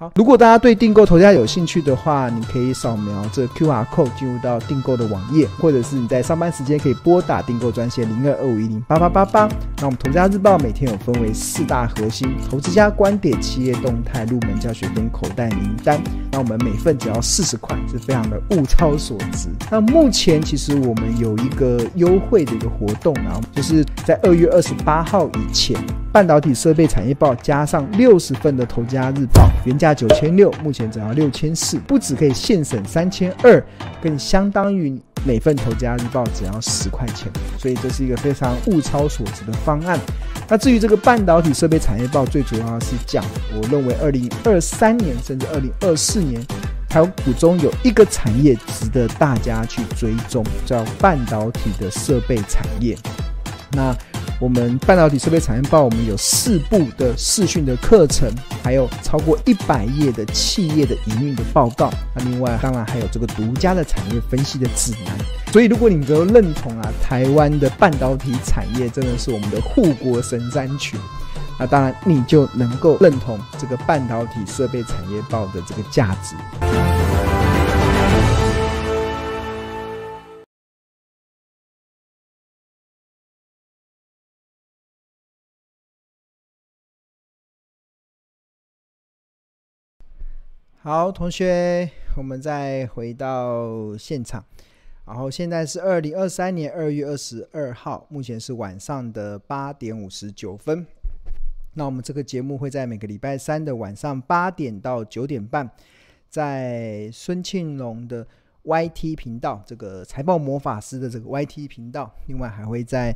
好，如果大家对订购头家有兴趣的话，你可以扫描这 QR code 进入到订购的网页，或者是你在上班时间可以拨打订购专线零二二五一零八八八八。那我们头家日报每天有分为四大核心：投资家观点、企业动态、入门教学跟口袋名单。那我们每份只要四十块，是非常的物超所值。那目前其实我们有一个优惠的一个活动，然后就是在二月二十八号以前，半导体设备产业报加上六十份的头家日报，原价。九千六，目前只要六千四，不止可以现省三千二，更相当于每份头家日报只要十块钱，所以这是一个非常物超所值的方案。那至于这个半导体设备产业报，最主要是讲，我认为二零二三年甚至二零二四年，台湾股中有一个产业值得大家去追踪，叫半导体的设备产业。那我们半导体设备产业报，我们有四部的视讯的课程，还有超过一百页的企业的营运的报告。那另外，当然还有这个独家的产业分析的指南。所以，如果你都认同啊，台湾的半导体产业真的是我们的护国神山群，那当然你就能够认同这个半导体设备产业报的这个价值。好，同学，我们再回到现场。然后现在是二零二三年二月二十二号，目前是晚上的八点五十九分。那我们这个节目会在每个礼拜三的晚上八点到九点半，在孙庆龙的 YT 频道，这个财报魔法师的这个 YT 频道，另外还会在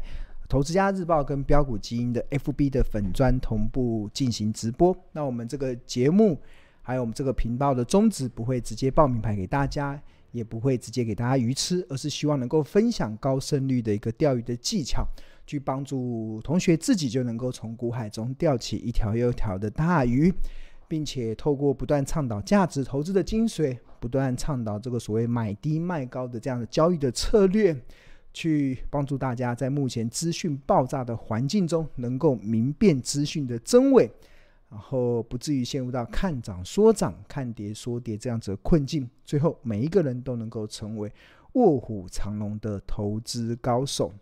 投资家日报跟标股基因的 FB 的粉砖同步进行直播。那我们这个节目。还有我们这个频道的宗旨不会直接报名牌给大家，也不会直接给大家鱼吃，而是希望能够分享高胜率的一个钓鱼的技巧，去帮助同学自己就能够从股海中钓起一条又一条的大鱼，并且透过不断倡导价值投资的精髓，不断倡导这个所谓买低卖高的这样的交易的策略，去帮助大家在目前资讯爆炸的环境中，能够明辨资讯的真伪。然后不至于陷入到看涨说涨、看跌说跌这样子的困境，最后每一个人都能够成为卧虎藏龙的投资高手。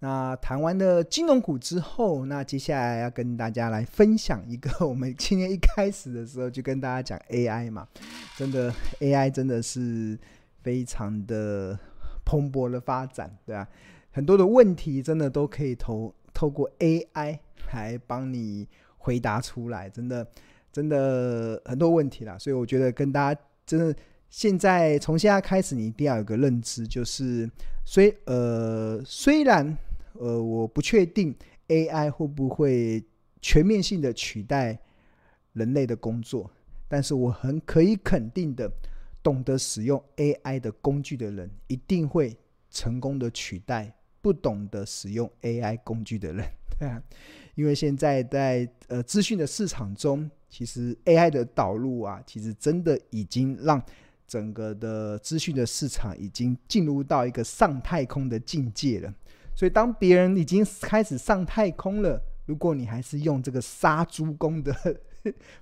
那谈完了金融股之后，那接下来要跟大家来分享一个，我们今天一开始的时候就跟大家讲 AI 嘛，真的 AI 真的是非常的蓬勃的发展，对啊，很多的问题真的都可以投透过 AI 来帮你。回答出来，真的，真的很多问题啦，所以我觉得跟大家真的，现在从现在开始，你一定要有个认知，就是虽呃虽然呃我不确定 AI 会不会全面性的取代人类的工作，但是我很可以肯定的，懂得使用 AI 的工具的人，一定会成功的取代不懂得使用 AI 工具的人，对啊。因为现在在呃资讯的市场中，其实 AI 的导入啊，其实真的已经让整个的资讯的市场已经进入到一个上太空的境界了。所以当别人已经开始上太空了，如果你还是用这个杀猪工的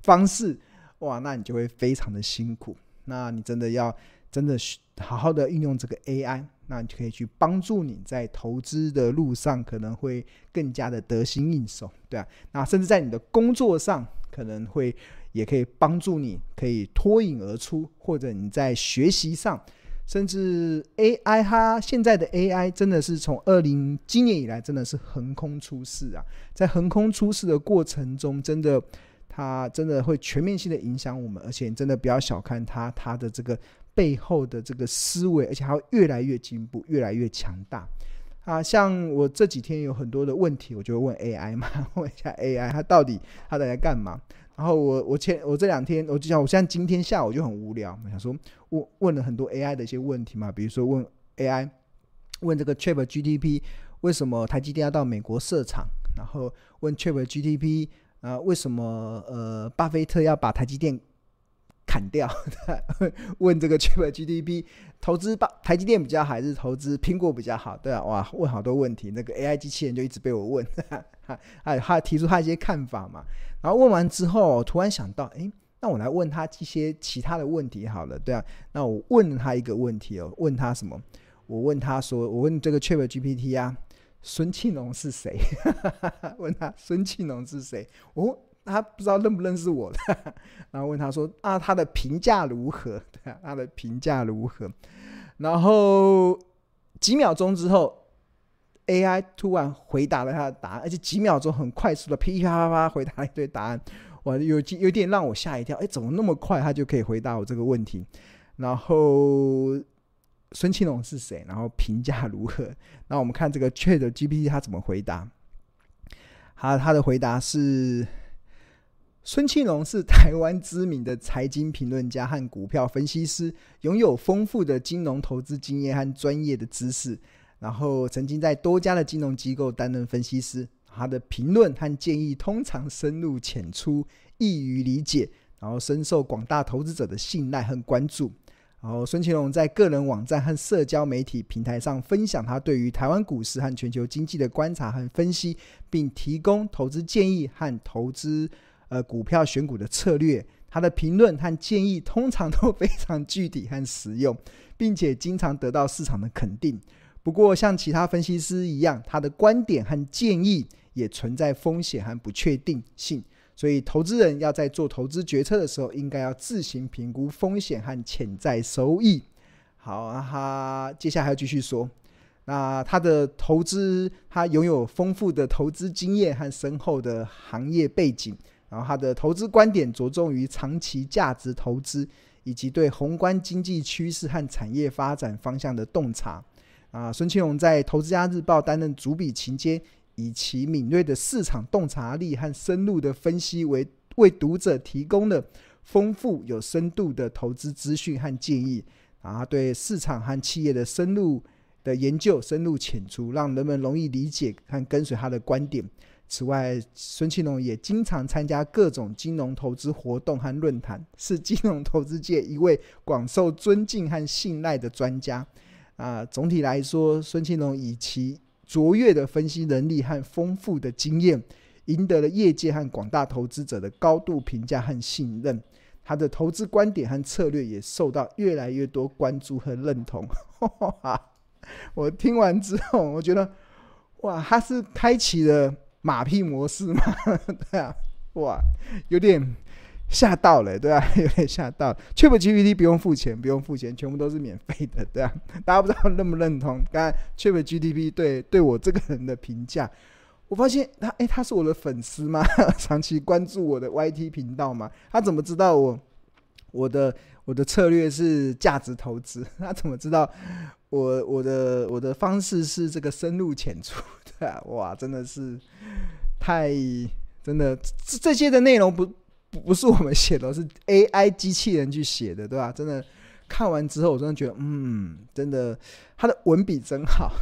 方式，哇，那你就会非常的辛苦。那你真的要真的好好的运用这个 AI。那你就可以去帮助你在投资的路上，可能会更加的得心应手，对啊。那甚至在你的工作上，可能会也可以帮助你，可以脱颖而出，或者你在学习上，甚至 AI 它现在的 AI 真的是从二零今年以来真的是横空出世啊，在横空出世的过程中，真的它真的会全面性的影响我们，而且真的不要小看它，它的这个。背后的这个思维，而且还会越来越进步，越来越强大啊！像我这几天有很多的问题，我就会问 AI 嘛，问一下 AI，它到底它在干嘛？然后我我前我这两天，我就想，我现在今天下午就很无聊，我想说问问了很多 AI 的一些问题嘛，比如说问 AI 问这个 ChatGPT 为什么台积电要到美国设厂？然后问 ChatGPT 啊为什么呃巴菲特要把台积电砍掉，问这个 ChatGPT 投资吧，台积电比较好还是投资苹果比较好？对啊，哇，问好多问题，那个 AI 机器人就一直被我问，他他提出他一些看法嘛。然后问完之后，突然想到，诶，那我来问他一些其他的问题好了，对啊。那我问他一个问题哦，问他什么？我问他说，我问这个 ChatGPT 啊，孙庆龙是谁？问他孙庆龙是谁？哦，他不知道认不认识我。然后问他说啊，他的评价如何？对啊，他的评价如何？然后几秒钟之后。AI 突然回答了他的答案，而且几秒钟很快速的噼啪啪啪回答了一堆答案，哇，有有点让我吓一跳，哎，怎么那么快他就可以回答我这个问题？然后孙庆龙是谁？然后评价如何？那我们看这个 ChatGPT 他怎么回答？他他的回答是：孙庆龙是台湾知名的财经评论家和股票分析师，拥有丰富的金融投资经验和专业的知识。然后曾经在多家的金融机构担任分析师，他的评论和建议通常深入浅出、易于理解，然后深受广大投资者的信赖和关注。然后孙庆龙在个人网站和社交媒体平台上分享他对于台湾股市和全球经济的观察和分析，并提供投资建议和投资呃股票选股的策略。他的评论和建议通常都非常具体和实用，并且经常得到市场的肯定。不过，像其他分析师一样，他的观点和建议也存在风险和不确定性，所以投资人要在做投资决策的时候，应该要自行评估风险和潜在收益。好，他接下来还要继续说，那他的投资，他拥有丰富的投资经验和深厚的行业背景，然后他的投资观点着重于长期价值投资，以及对宏观经济趋势和产业发展方向的洞察。啊，孙庆龙在《投资家日报》担任主笔期间，以其敏锐的市场洞察力和深入的分析为，为为读者提供了丰富有深度的投资资讯和建议。啊，对市场和企业的深入的研究，深入浅出，让人们容易理解和跟随他的观点。此外，孙庆龙也经常参加各种金融投资活动和论坛，是金融投资界一位广受尊敬和信赖的专家。啊，总体来说，孙庆龙以其卓越的分析能力和丰富的经验，赢得了业界和广大投资者的高度评价和信任。他的投资观点和策略也受到越来越多关注和认同。我听完之后，我觉得，哇，他是开启了马屁模式吗？对啊，哇，有点。吓到了，对啊，有点吓到。ChatGPT 不用付钱，不用付钱，全部都是免费的，对啊。大家不知道认不认同？刚才 ChatGPT 对对我这个人的评价，我发现他，哎，他是我的粉丝吗？长期关注我的 YT 频道吗？他怎么知道我我的我的策略是价值投资？他怎么知道我我的我的方式是这个深入浅出？的，哇，真的是太真的这这些的内容不。不是我们写的，是 AI 机器人去写的，对吧？真的看完之后，我真的觉得，嗯，真的，他的文笔真好，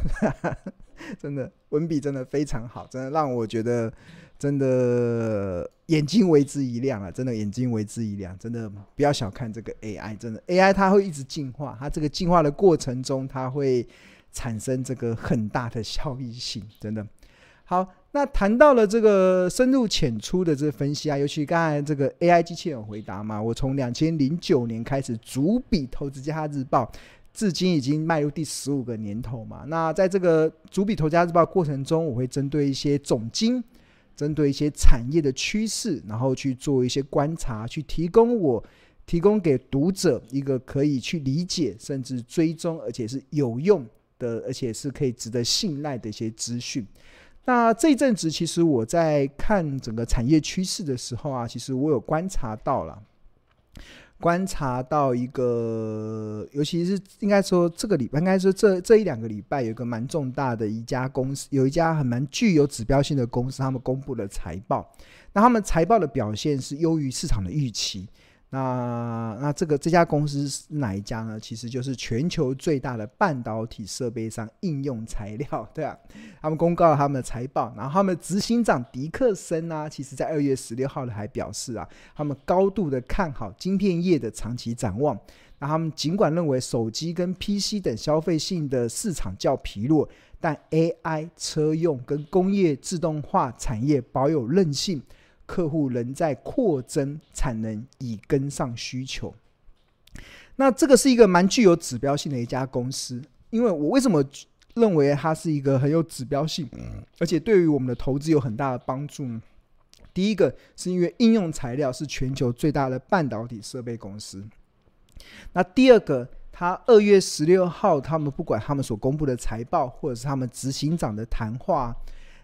真的文笔真的非常好，真的让我觉得，真的眼睛为之一亮啊！真的眼睛为之一亮，真的不要小看这个 AI，真的 AI 它会一直进化，它这个进化的过程中，它会产生这个很大的效益性，真的好。那谈到了这个深入浅出的这分析啊，尤其刚才这个 AI 机器人回答嘛，我从两千零九年开始主笔《投资家日报》，至今已经迈入第十五个年头嘛。那在这个主笔《投资家日报》过程中，我会针对一些总经，针对一些产业的趋势，然后去做一些观察，去提供我提供给读者一个可以去理解，甚至追踪，而且是有用的，而且是可以值得信赖的一些资讯。那这一阵子，其实我在看整个产业趋势的时候啊，其实我有观察到了，观察到一个，尤其是应该说这个礼拜，应该说这这一两个礼拜，有一个蛮重大的一家公司，有一家很蛮具有指标性的公司，他们公布了财报。那他们财报的表现是优于市场的预期。那那这个这家公司是哪一家呢？其实就是全球最大的半导体设备商应用材料，对啊，他们公告了他们的财报，然后他们执行长迪克森啊，其实在二月十六号呢还表示啊，他们高度的看好晶片业的长期展望。那他们尽管认为手机跟 PC 等消费性的市场较疲弱，但 AI 车用跟工业自动化产业保有韧性。客户仍在扩增产能以跟上需求。那这个是一个蛮具有指标性的一家公司，因为我为什么认为它是一个很有指标性，而且对于我们的投资有很大的帮助呢？第一个是因为应用材料是全球最大的半导体设备公司。那第二个，他二月十六号，他们不管他们所公布的财报，或者是他们执行长的谈话。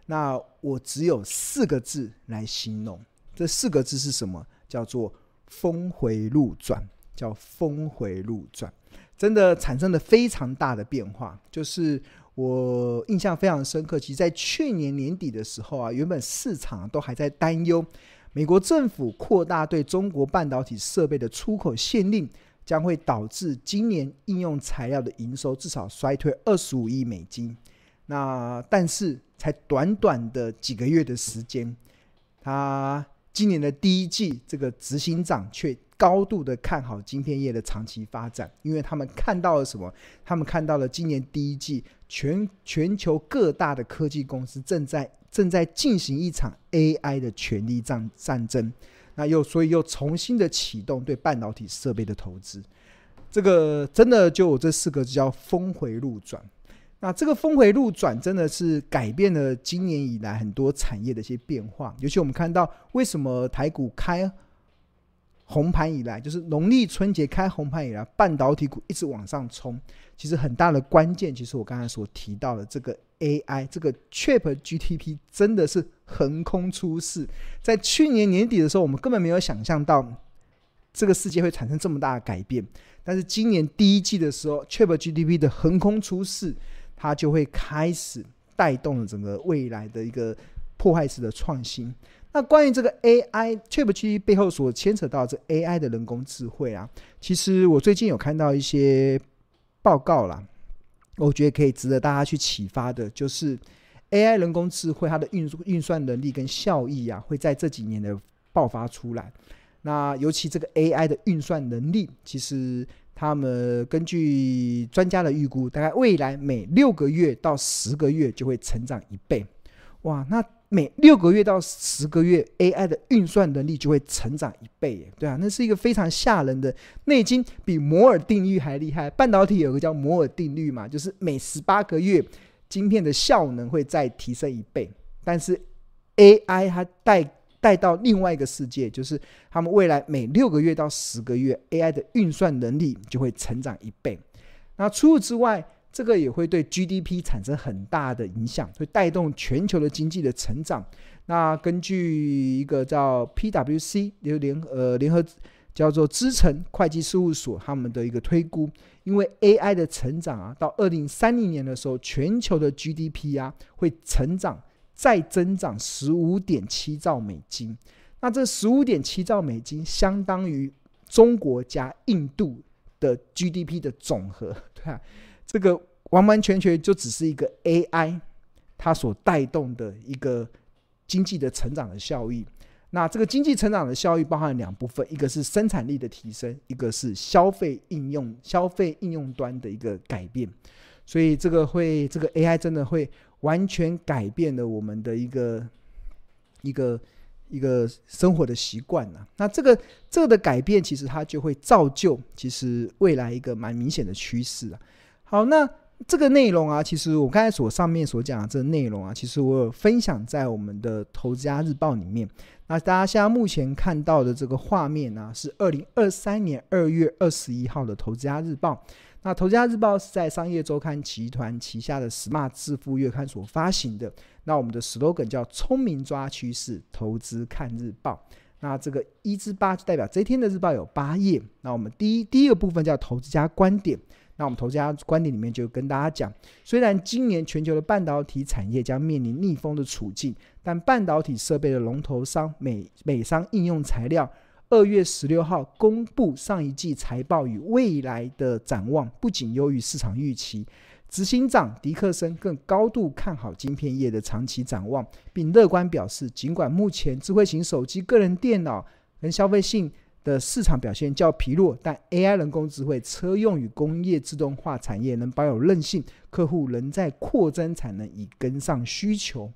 那我只有四个字来形容，这四个字是什么？叫做峰回路转，叫峰回路转，真的产生了非常大的变化。就是我印象非常深刻，其实，在去年年底的时候啊，原本市场都还在担忧，美国政府扩大对中国半导体设备的出口限令，将会导致今年应用材料的营收至少衰退二十五亿美金。那但是才短短的几个月的时间，他今年的第一季，这个执行长却高度的看好晶片业的长期发展，因为他们看到了什么？他们看到了今年第一季全全球各大的科技公司正在正在进行一场 AI 的权力战战争，那又所以又重新的启动对半导体设备的投资，这个真的就我这四个字叫峰回路转。那这个峰回路转真的是改变了今年以来很多产业的一些变化，尤其我们看到为什么台股开红盘以来，就是农历春节开红盘以来，半导体股一直往上冲。其实很大的关键，其实我刚才所提到的这个 AI，这个 Chip GDP 真的是横空出世。在去年年底的时候，我们根本没有想象到这个世界会产生这么大的改变，但是今年第一季的时候，ChatGPT 的横空出世。它就会开始带动了整个未来的一个破坏式的创新。那关于这个 AI ChatGPT 背后所牵扯到这 AI 的人工智慧啊，其实我最近有看到一些报告啦，我觉得可以值得大家去启发的，就是 AI 人工智慧它的运运算能力跟效益啊，会在这几年的爆发出来。那尤其这个 AI 的运算能力，其实。他们根据专家的预估，大概未来每六个月到十个月就会成长一倍。哇，那每六个月到十个月，AI 的运算能力就会成长一倍，对啊，那是一个非常吓人的。那已经比摩尔定律还厉害。半导体有个叫摩尔定律嘛，就是每十八个月，晶片的效能会再提升一倍。但是 AI 它带带到另外一个世界，就是他们未来每六个月到十个月，AI 的运算能力就会成长一倍。那除此之外，这个也会对 GDP 产生很大的影响，会带动全球的经济的成长。那根据一个叫 PwC 联呃联合叫做资诚会计事务所他们的一个推估，因为 AI 的成长啊，到二零三零年的时候，全球的 GDP 啊会成长。再增长十五点七兆美金，那这十五点七兆美金相当于中国加印度的 GDP 的总和，对啊，这个完完全全就只是一个 AI 它所带动的一个经济的成长的效益。那这个经济成长的效益包含两部分，一个是生产力的提升，一个是消费应用消费应用端的一个改变。所以这个会，这个 AI 真的会。完全改变了我们的一个一个一个生活的习惯呐。那这个这个的改变，其实它就会造就其实未来一个蛮明显的趋势啊。好，那这个内容啊，其实我刚才所上面所讲的这个内容啊，其实我有分享在我们的《投资家日报》里面。那大家现在目前看到的这个画面呢，是二零二三年二月二十一号的《投资家日报》。那《投资家日报》是在商业周刊集团旗下的 Smart 致富月刊所发行的。那我们的 slogan 叫“聪明抓趋势，投资看日报”。那这个一至八就代表这一天的日报有八页。那我们第一第一个部分叫“投资家观点”。那我们投资家观点里面就跟大家讲，虽然今年全球的半导体产业将面临逆风的处境，但半导体设备的龙头商美美商应用材料。二月十六号公布上一季财报与未来的展望，不仅优于市场预期。执行长迪克森更高度看好晶片业的长期展望，并乐观表示，尽管目前智慧型手机、个人电脑跟消费性的市场表现较疲弱，但 AI 人工智慧车用与工业自动化产业能保有韧性，客户仍在扩增产能以跟上需求。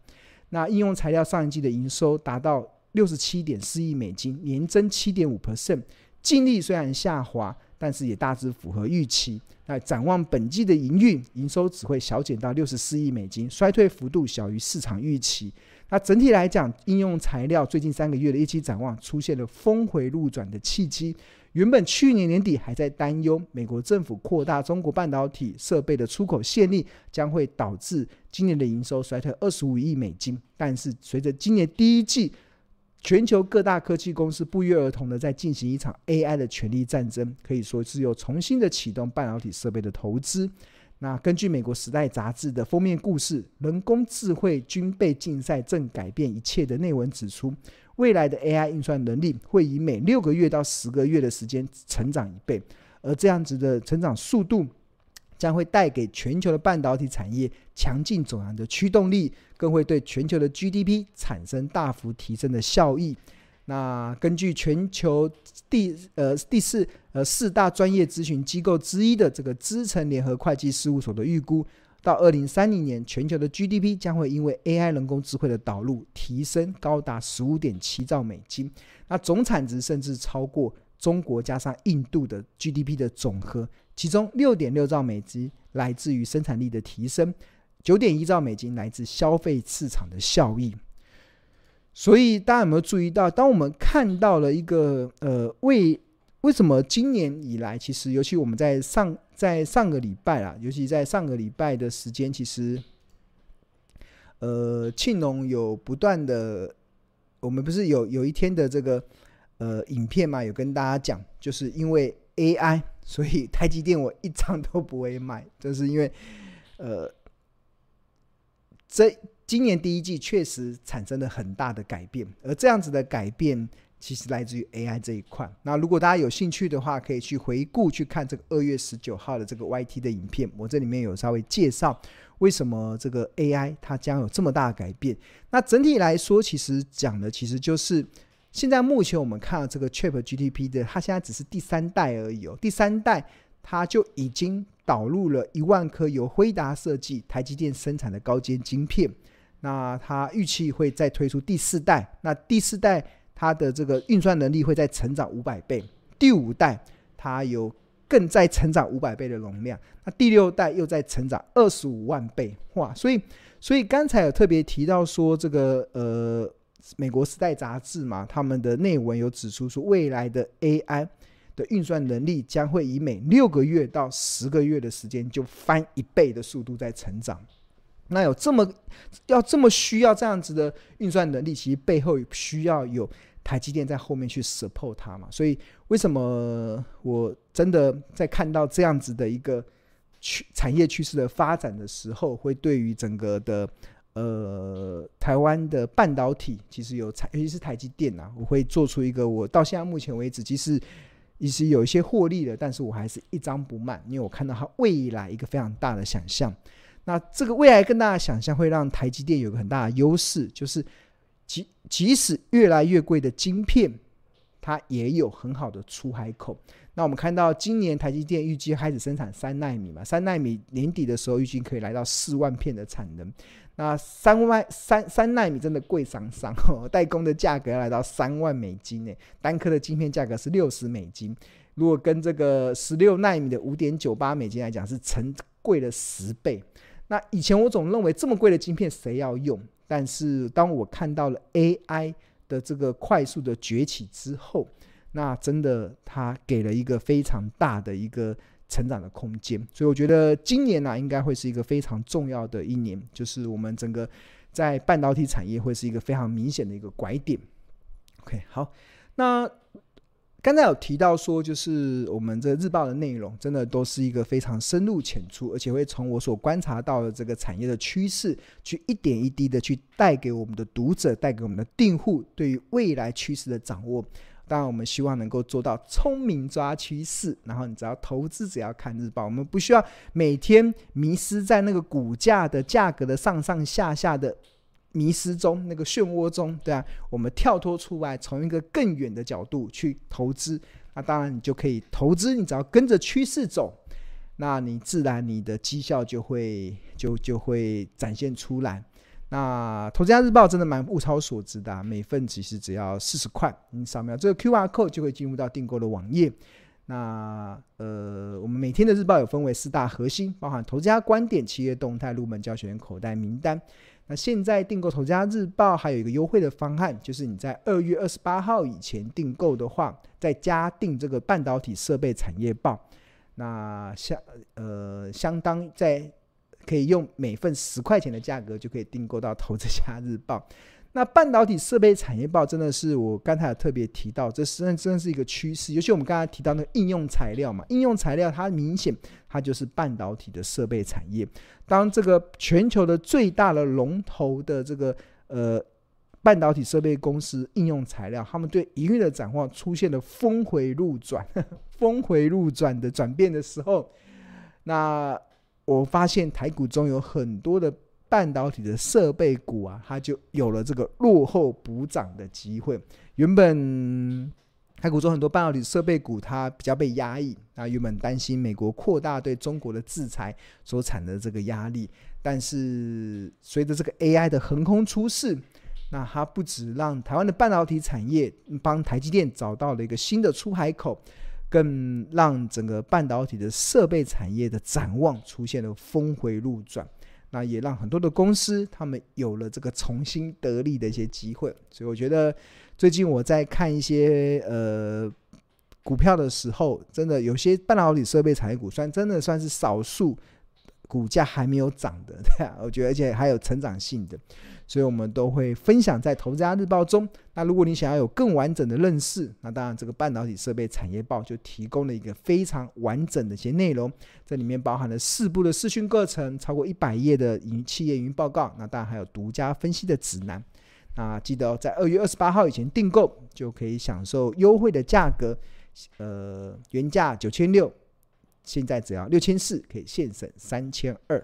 那应用材料上一季的营收达到六十七点四亿美金，年增七点五 percent，净利虽然下滑。但是也大致符合预期。那展望本季的营运，营收只会小减到六十四亿美金，衰退幅度小于市场预期。那整体来讲，应用材料最近三个月的一期展望出现了峰回路转的契机。原本去年年底还在担忧美国政府扩大中国半导体设备的出口限令，将会导致今年的营收衰退二十五亿美金。但是随着今年第一季，全球各大科技公司不约而同的在进行一场 AI 的权力战争，可以说是又重新的启动半导体设备的投资。那根据美国《时代》杂志的封面故事，“人工智慧军备竞赛正改变一切”的内文指出，未来的 AI 运算能力会以每六个月到十个月的时间成长一倍，而这样子的成长速度。将会带给全球的半导体产业强劲走扬的驱动力，更会对全球的 GDP 产生大幅提升的效益。那根据全球第呃第四呃四大专业咨询机构之一的这个资诚联合会计事务所的预估，到二零三零年，全球的 GDP 将会因为 AI 人工智慧的导入提升高达十五点七兆美金，那总产值甚至超过中国加上印度的 GDP 的总和。其中六点六兆美金来自于生产力的提升，九点一兆美金来自消费市场的效益。所以大家有没有注意到，当我们看到了一个呃，为为什么今年以来，其实尤其我们在上在上个礼拜啦，尤其在上个礼拜的时间，其实呃，庆农有不断的，我们不是有有一天的这个呃影片嘛，有跟大家讲，就是因为 AI。所以台积电我一张都不会卖，就是因为，呃，这今年第一季确实产生了很大的改变，而这样子的改变其实来自于 AI 这一块。那如果大家有兴趣的话，可以去回顾去看这个二月十九号的这个 YT 的影片，我这里面有稍微介绍为什么这个 AI 它将有这么大的改变。那整体来说，其实讲的其实就是。现在目前我们看到这个 ChatGPT 的，它现在只是第三代而已哦。第三代它就已经导入了一万颗由辉达设计、台积电生产的高阶晶片。那它预期会再推出第四代，那第四代它的这个运算能力会再成长五百倍。第五代它有更再成长五百倍的容量。那第六代又再成长二十五万倍。哇！所以所以刚才有特别提到说这个呃。美国时代杂志嘛，他们的内文有指出说，未来的 AI 的运算能力将会以每六个月到十个月的时间就翻一倍的速度在成长。那有这么要这么需要这样子的运算能力，其实背后需要有台积电在后面去 support 它嘛。所以为什么我真的在看到这样子的一个趋产业趋势的发展的时候，会对于整个的。呃，台湾的半导体其实有台，尤其是台积电啊，我会做出一个我到现在目前为止，即使以及有一些获利了，但是我还是一张不卖，因为我看到它未来一个非常大的想象。那这个未来更大的想象会让台积电有个很大的优势，就是即即使越来越贵的晶片，它也有很好的出海口。那我们看到今年台积电预计开始生产三奈米嘛，三奈米年底的时候预计可以来到四万片的产能。那三万三三纳米真的贵桑桑哦，代工的价格要来到三万美金呢，单颗的晶片价格是六十美金，如果跟这个十六纳米的五点九八美金来讲，是成贵了十倍。那以前我总认为这么贵的晶片谁要用？但是当我看到了 AI 的这个快速的崛起之后，那真的它给了一个非常大的一个。成长的空间，所以我觉得今年呢、应该会是一个非常重要的一年，就是我们整个在半导体产业会是一个非常明显的一个拐点。OK，好，那刚才有提到说，就是我们这日报的内容，真的都是一个非常深入浅出，而且会从我所观察到的这个产业的趋势，去一点一滴的去带给我们的读者，带给我们的订户，对于未来趋势的掌握。当然，我们希望能够做到聪明抓趋势，然后你只要投资，只要看日报，我们不需要每天迷失在那个股价的价格的上上下下的迷失中，那个漩涡中，对啊，我们跳脱出来，从一个更远的角度去投资，那当然你就可以投资，你只要跟着趋势走，那你自然你的绩效就会就就会展现出来。那投资家日报真的蛮物超所值的啊，每份其实只要四十块，你扫描这个 QR code 就会进入到订购的网页。那呃，我们每天的日报有分为四大核心，包含投资家观点、企业动态、入门教学口袋名单。那现在订购投资家日报还有一个优惠的方案，就是你在二月二十八号以前订购的话，再加订这个半导体设备产业报，那相呃相当在。可以用每份十块钱的价格就可以订购到《投资家日报》。那半导体设备产业报真的是我刚才特别提到，这实际上真的是一个趋势。尤其我们刚才提到那个应用材料嘛，应用材料它明显它就是半导体的设备产业。当这个全球的最大的龙头的这个呃半导体设备公司应用材料，他们对营运的展望出现了峰回路转、峰回路转的转变的时候，那。我发现台股中有很多的半导体的设备股啊，它就有了这个落后补涨的机会。原本台股中很多半导体设备股它比较被压抑，那原本担心美国扩大对中国的制裁所产生的这个压力，但是随着这个 AI 的横空出世，那它不止让台湾的半导体产业帮台积电找到了一个新的出海口。更让整个半导体的设备产业的展望出现了峰回路转，那也让很多的公司他们有了这个重新得利的一些机会。所以我觉得最近我在看一些呃股票的时候，真的有些半导体设备产业股算真的算是少数股价还没有涨的，对啊，我觉得而且还有成长性的。所以，我们都会分享在《投资家日报》中。那如果你想要有更完整的认识，那当然这个半导体设备产业报就提供了一个非常完整的一些内容。这里面包含了四部的视讯课程，超过一百页的营企业营运报告。那当然还有独家分析的指南。那记得在二月二十八号以前订购，就可以享受优惠的价格。呃，原价九千六，现在只要六千四，可以现省三千二。